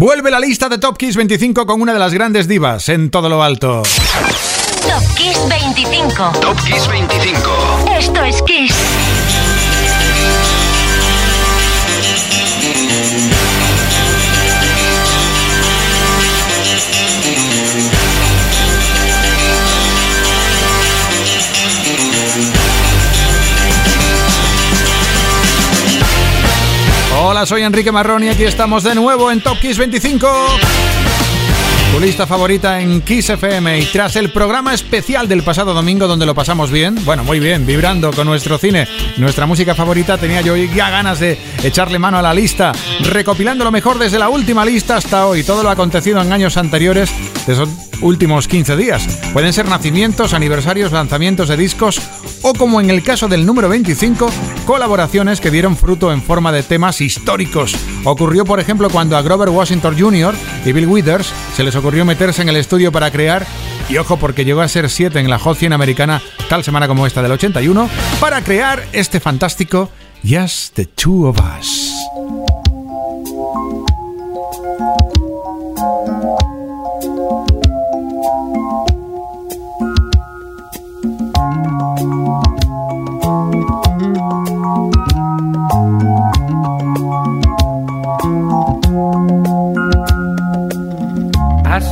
Vuelve la lista de Top Kiss 25 con una de las grandes divas en todo lo alto. Top Kiss 25. Top Kiss 25. Esto es Kiss. Soy Enrique Marrón y aquí estamos de nuevo en Top Kiss 25. Tu lista favorita en Kiss FM y tras el programa especial del pasado domingo donde lo pasamos bien, bueno, muy bien, vibrando con nuestro cine, nuestra música favorita, tenía yo ya ganas de echarle mano a la lista, recopilando lo mejor desde la última lista hasta hoy, todo lo acontecido en años anteriores últimos 15 días. Pueden ser nacimientos, aniversarios, lanzamientos de discos o como en el caso del número 25, colaboraciones que dieron fruto en forma de temas históricos. Ocurrió, por ejemplo, cuando a Grover Washington Jr. y Bill Withers se les ocurrió meterse en el estudio para crear, y ojo porque llegó a ser 7 en la Hot 100 americana tal semana como esta del 81, para crear este fantástico Just the Two of Us.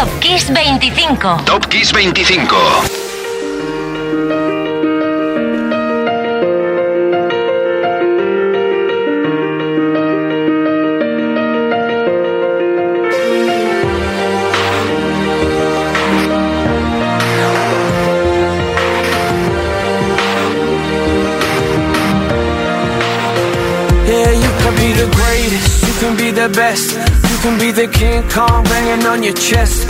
Kiss 25. Top Kiss 25. Yeah, you can be the greatest, you can be the best, you can be the King Kong banging on your chest.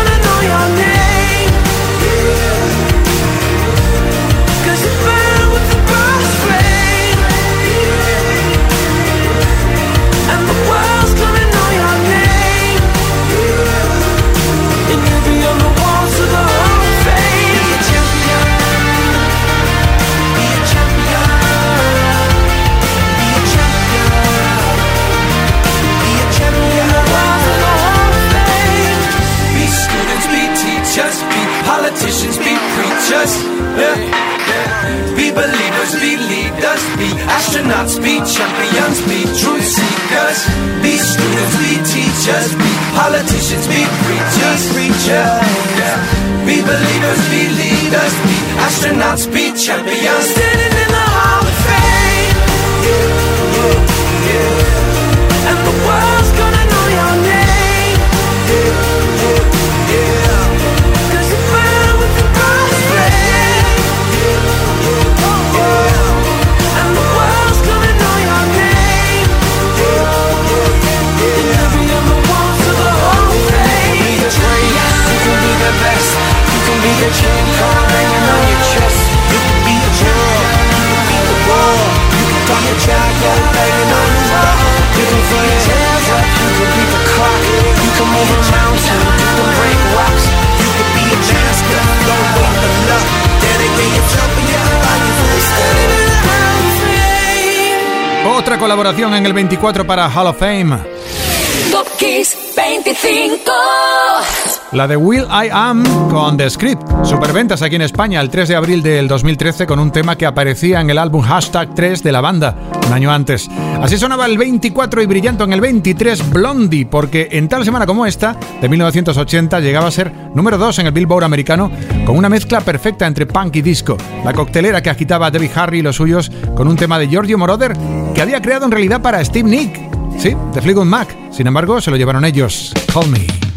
en el 24 para Hall of Fame. Top Kiss 25. La de Will I Am con The Script. Superventas aquí en España el 3 de abril del 2013 con un tema que aparecía en el álbum Hashtag 3 de la banda, un año antes. Así sonaba el 24 y brillante en el 23 Blondie, porque en tal semana como esta, de 1980, llegaba a ser número 2 en el Billboard americano con una mezcla perfecta entre punk y disco. La coctelera que agitaba Debbie Harry y los suyos con un tema de Giorgio Moroder que había creado en realidad para Steve Nick. Sí, de Fleetwood Mac. Sin embargo, se lo llevaron ellos. Call Me.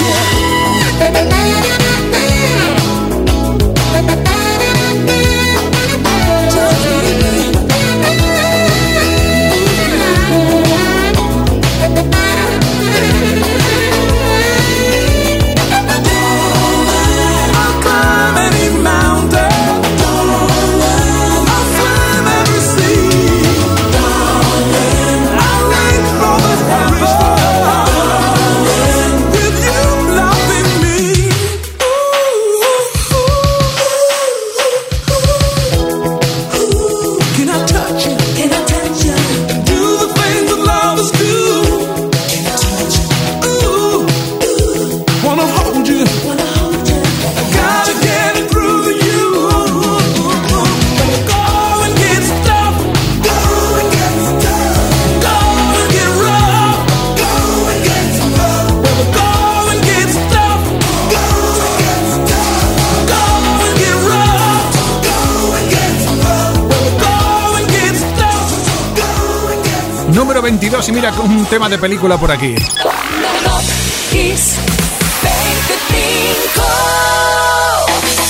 you. tema de película por aquí.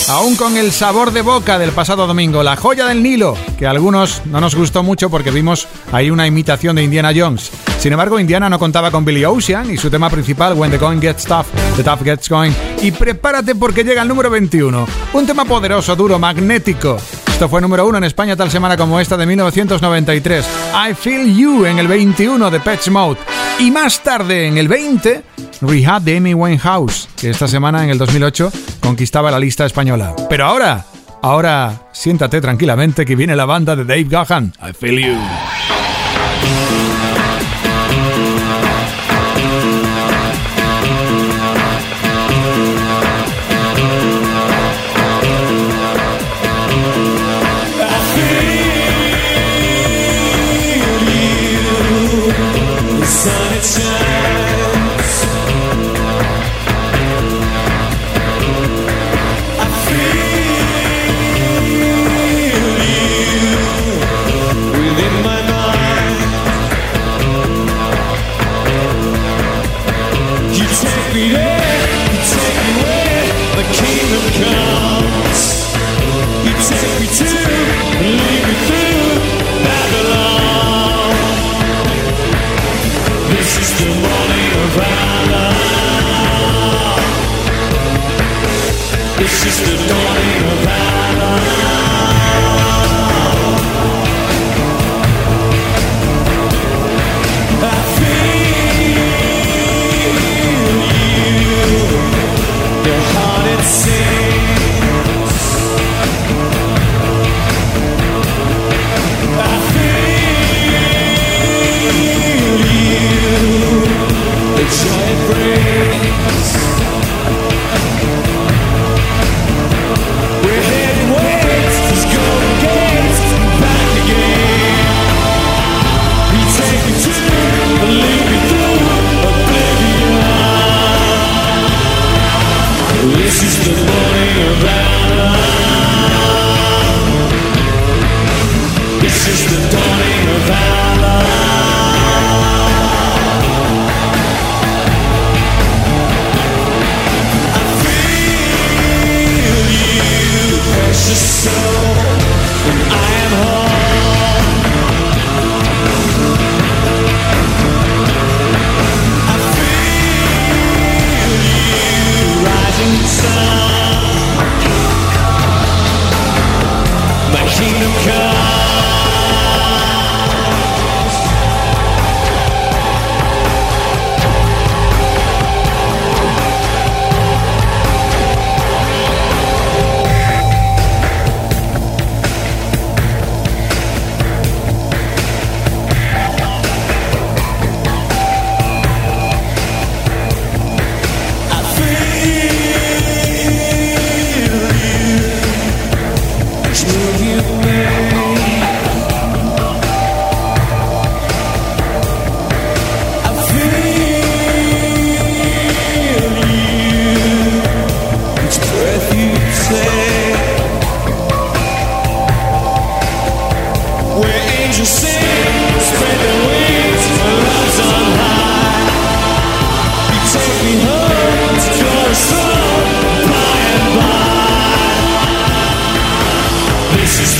Aún con el sabor de boca del pasado domingo, la joya del Nilo, que a algunos no nos gustó mucho porque vimos ahí una imitación de Indiana Jones. Sin embargo, Indiana no contaba con Billy Ocean y su tema principal, When the Going Gets Tough, The Tough Gets Going. Y prepárate porque llega el número 21, un tema poderoso, duro, magnético, fue número uno en España tal semana como esta de 1993. I Feel You en el 21 de Patch Mode. Y más tarde, en el 20, Rehab de Amy Winehouse, que esta semana, en el 2008, conquistaba la lista española. Pero ahora, ahora, siéntate tranquilamente que viene la banda de Dave Gahan. I Feel You.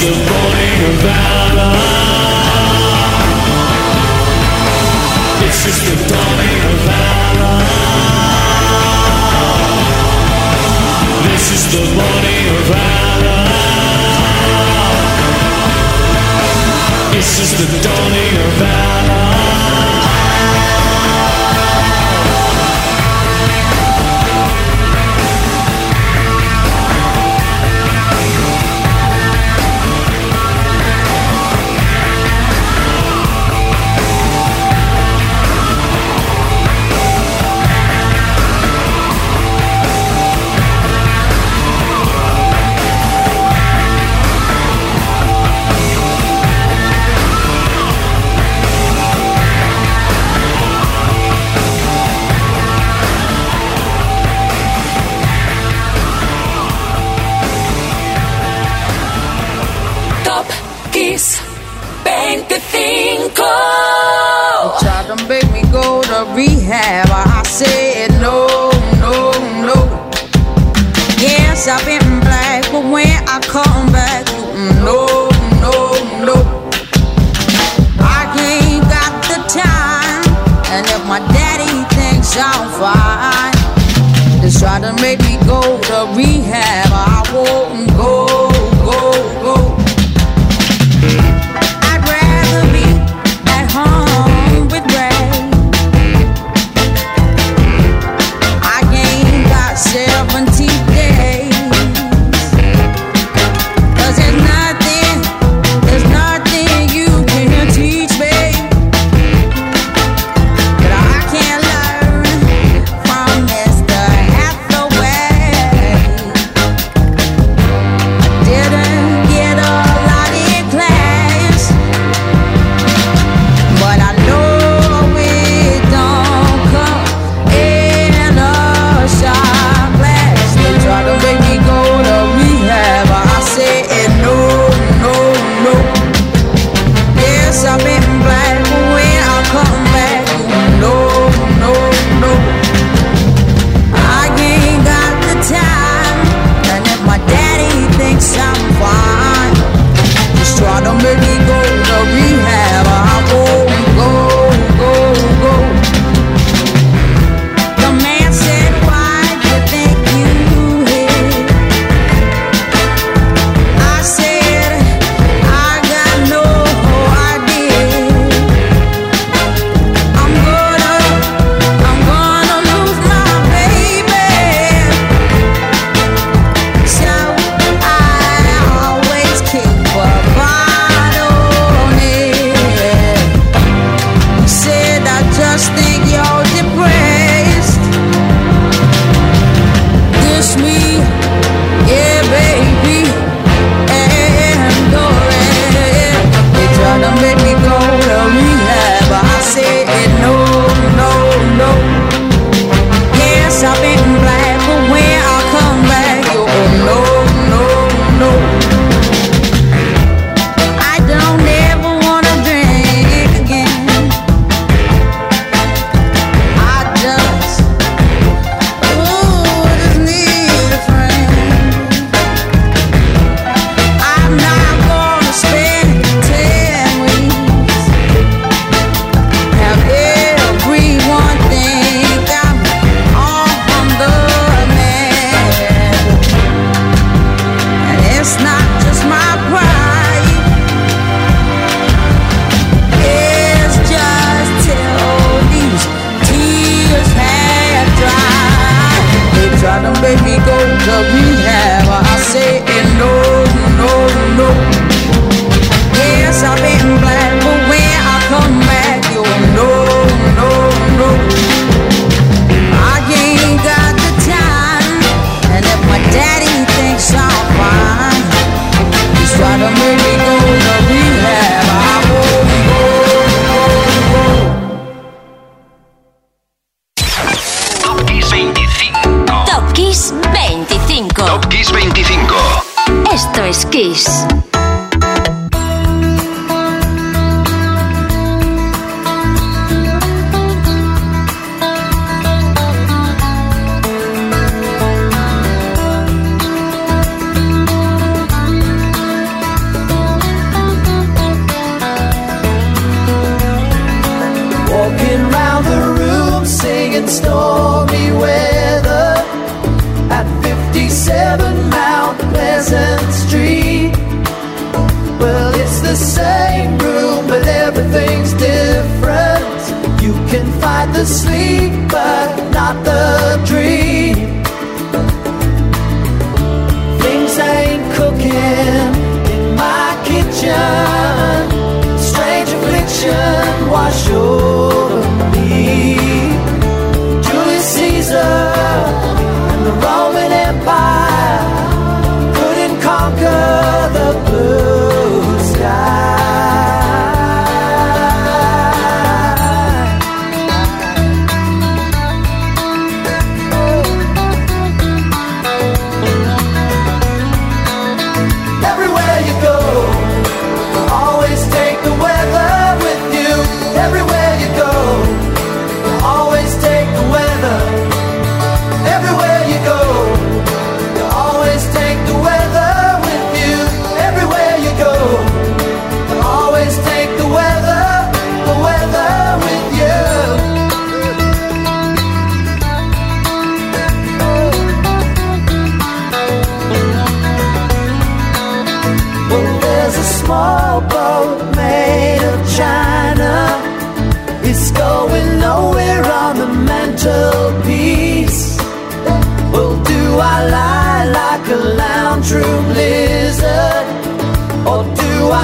It's just. This is the dawning of valor. This is the of valor. This is the dawning of valor. gonna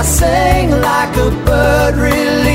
sing like a bird really.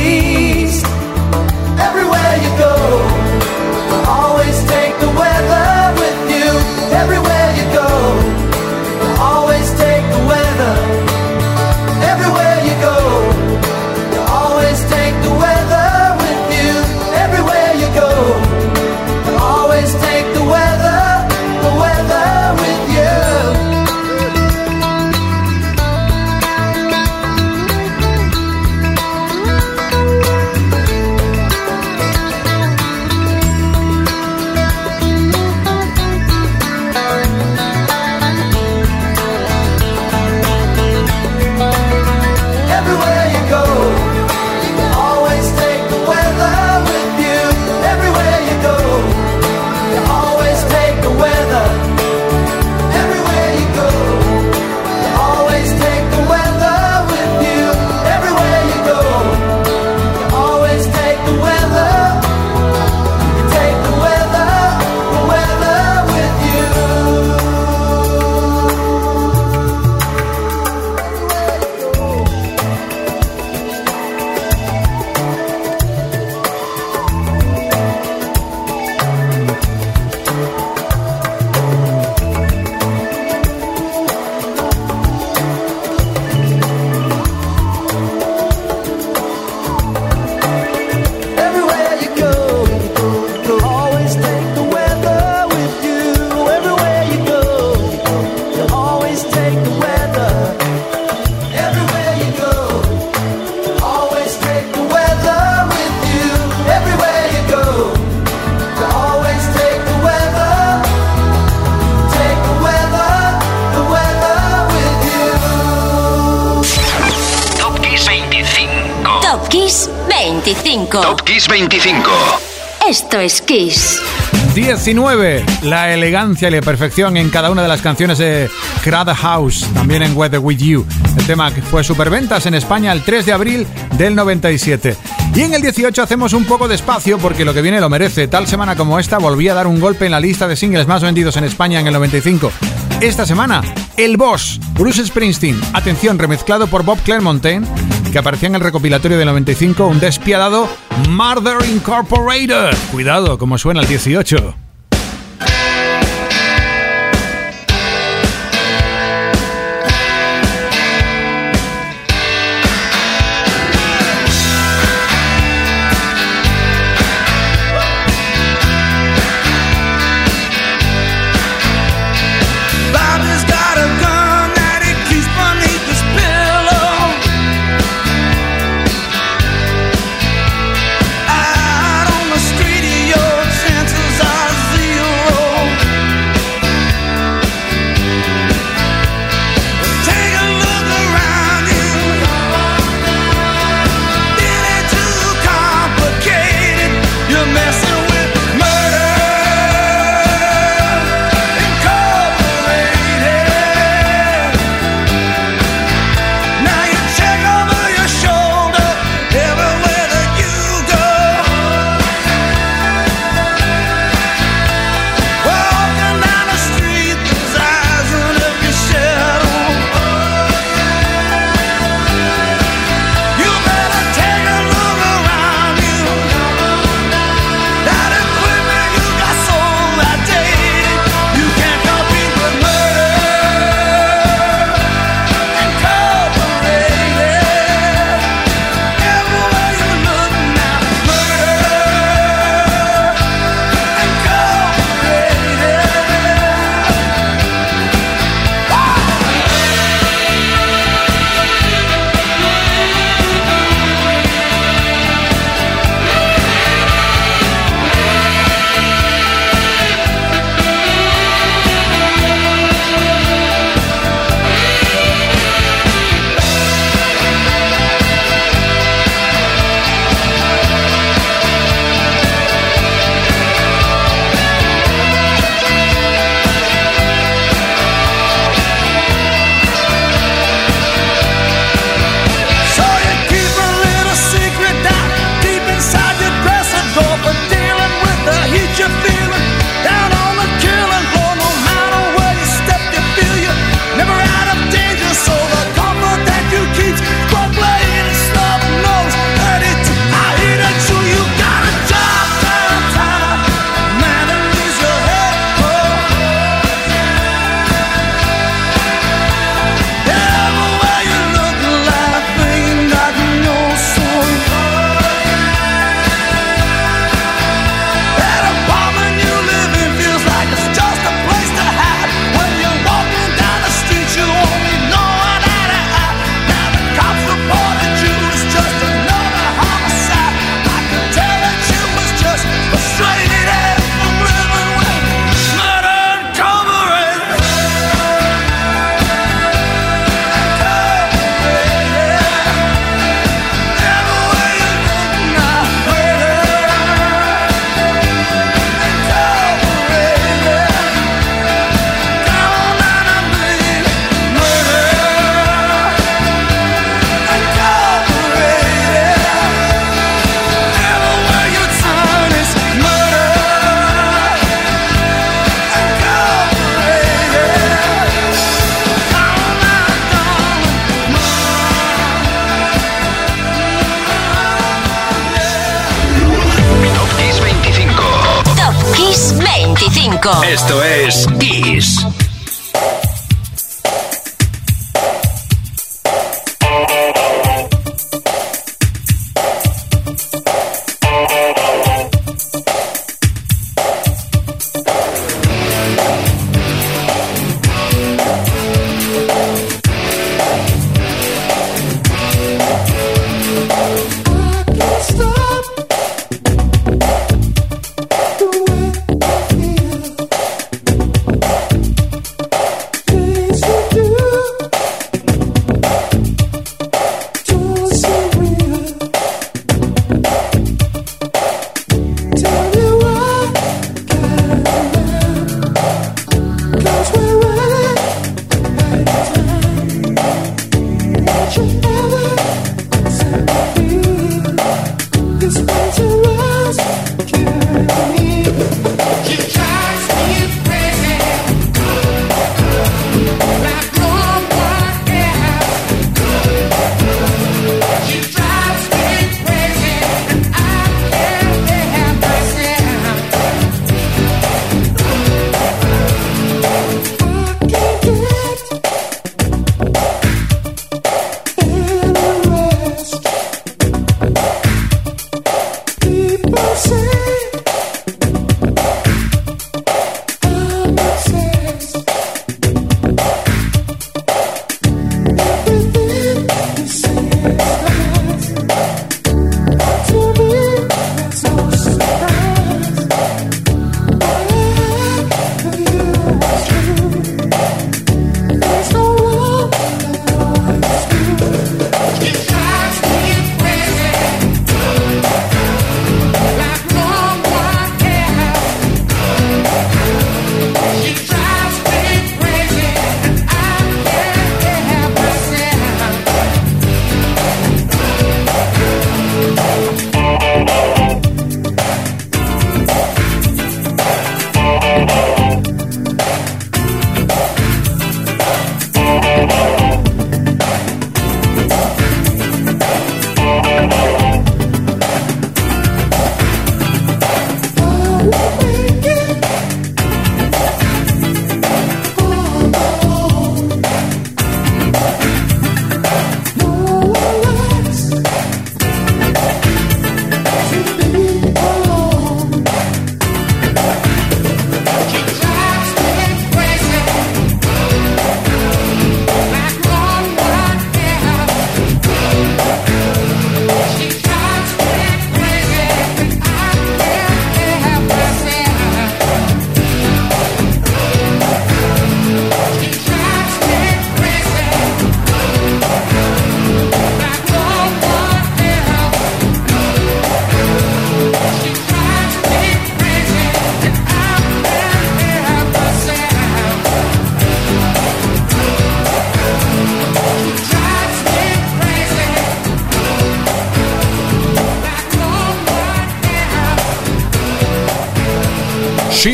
25. Esto es Kiss. 19. La elegancia y la perfección en cada una de las canciones de Crowd House, también en Weather With You. El tema que fue superventas en España el 3 de abril del 97. Y en el 18 hacemos un poco de espacio porque lo que viene lo merece. Tal semana como esta volví a dar un golpe en la lista de singles más vendidos en España en el 95. Esta semana, El Boss, Bruce Springsteen, atención, remezclado por Bob Claremontaine que aparecía en el recopilatorio del 95, un despiadado Murder Incorporated. Cuidado, como suena el 18.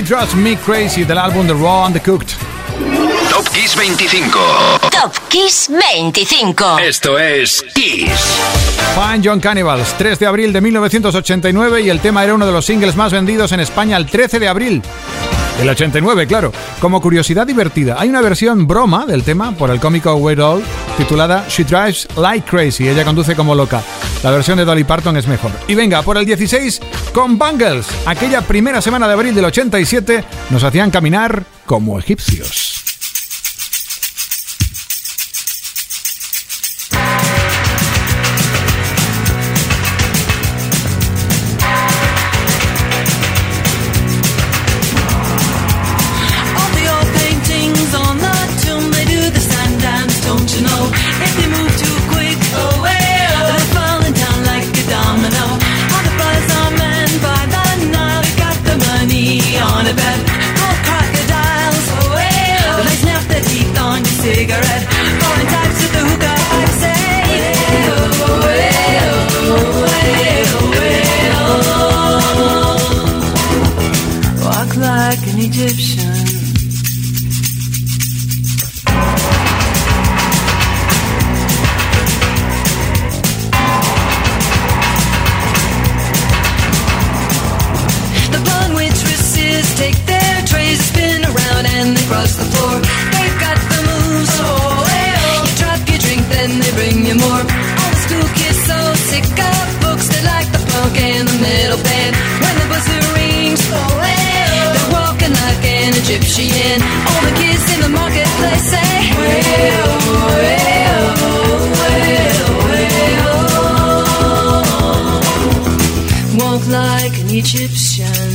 Drives Me Crazy del álbum The Raw and the Cooked. Top Kiss 25. Top Kiss 25. Esto es Kiss. Fine John Cannibals, 3 de abril de 1989 y el tema era uno de los singles más vendidos en España el 13 de abril. El 89, claro. Como curiosidad divertida, hay una versión broma del tema por el cómico Weird All titulada She Drives Like Crazy. Ella conduce como loca. La versión de Dolly Parton es mejor. Y venga, por el 16 con Bangles. Aquella primera semana de abril del 87 nos hacían caminar como egipcios. gypsy in. All the kids in the marketplace say, Well, well, well, well. Walk like an Egyptian.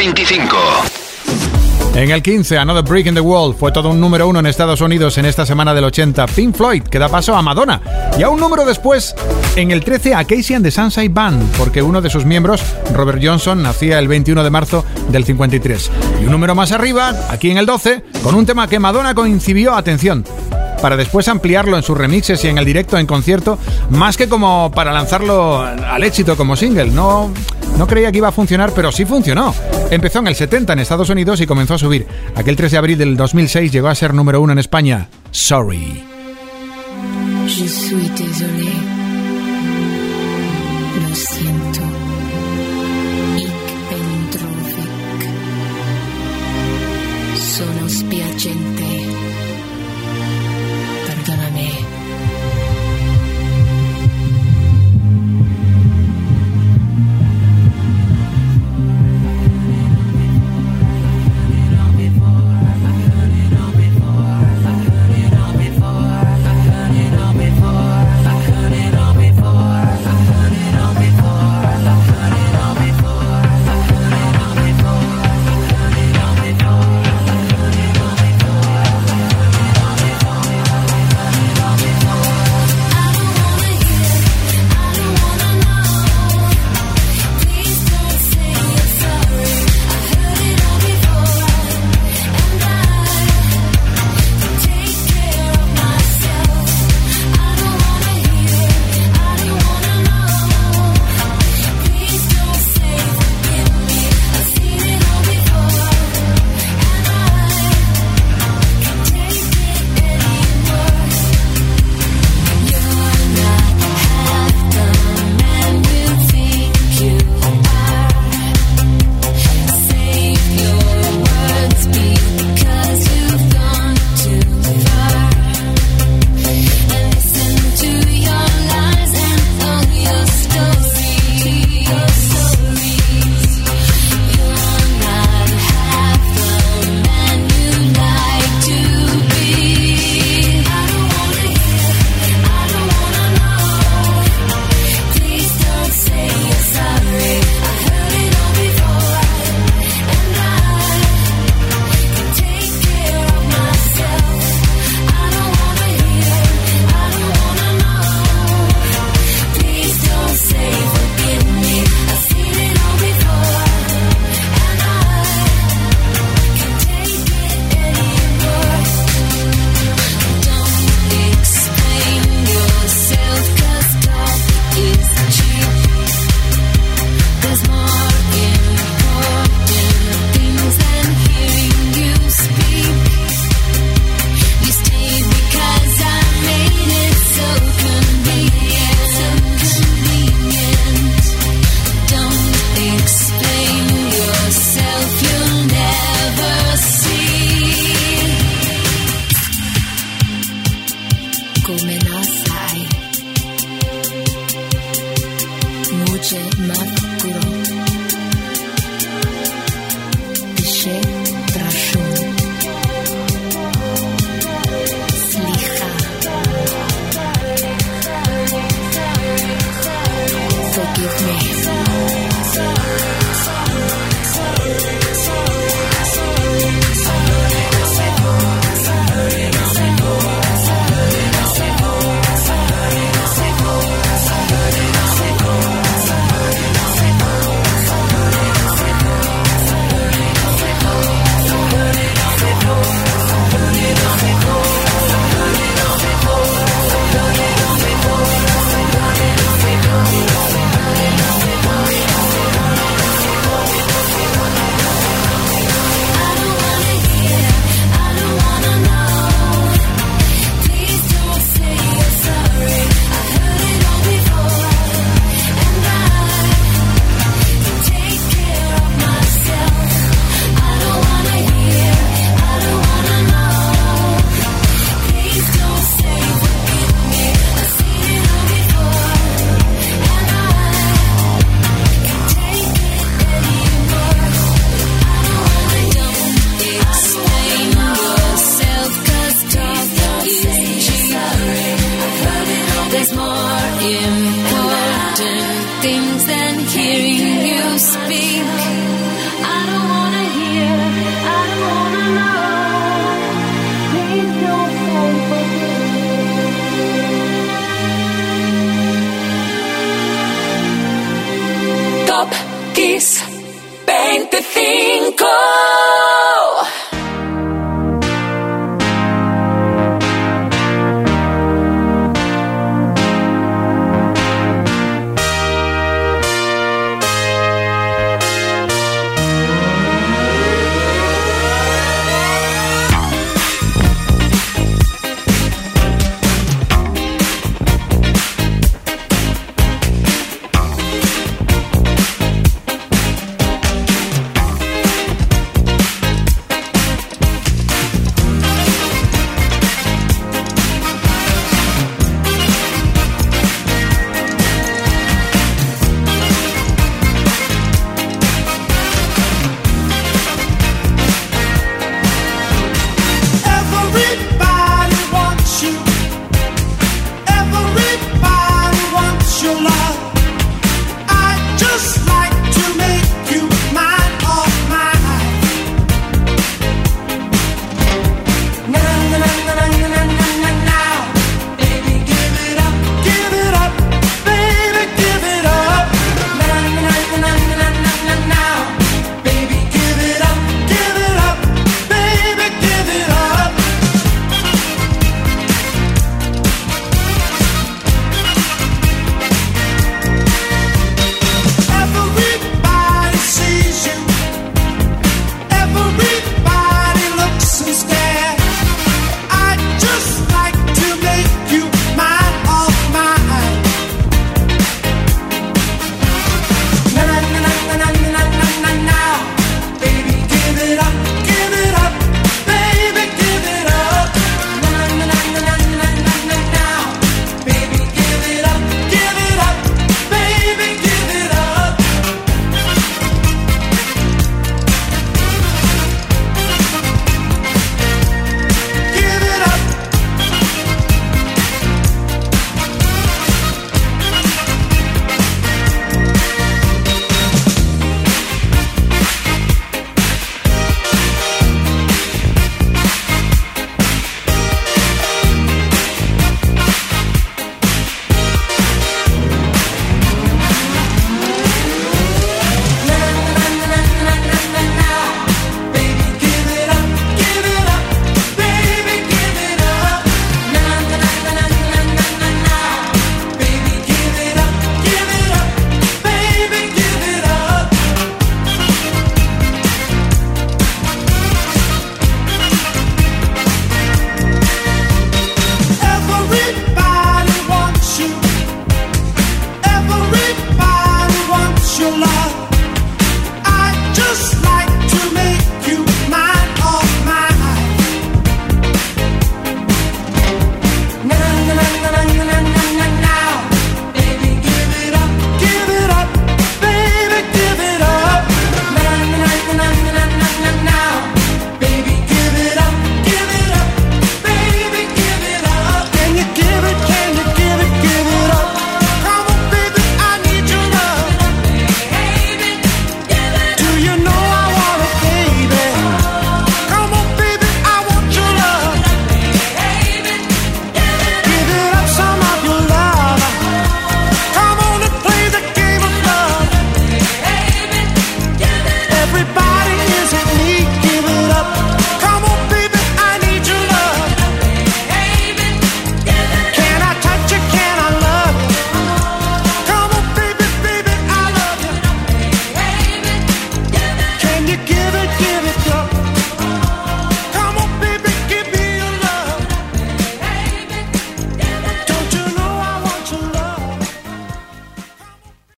25. En el 15, Another Brick in the Wall fue todo un número uno en Estados Unidos en esta semana del 80. Pink Floyd, que da paso a Madonna. Y a un número después, en el 13, a Casey and the Sunshine Band, porque uno de sus miembros, Robert Johnson, nacía el 21 de marzo del 53. Y un número más arriba, aquí en el 12, con un tema que Madonna coincidió, atención, para después ampliarlo en sus remixes y en el directo en concierto, más que como para lanzarlo al éxito como single. No, no creía que iba a funcionar, pero sí funcionó. Empezó en el 70 en Estados Unidos y comenzó a subir. Aquel 3 de abril del 2006 llegó a ser número uno en España. Sorry. Lo siento.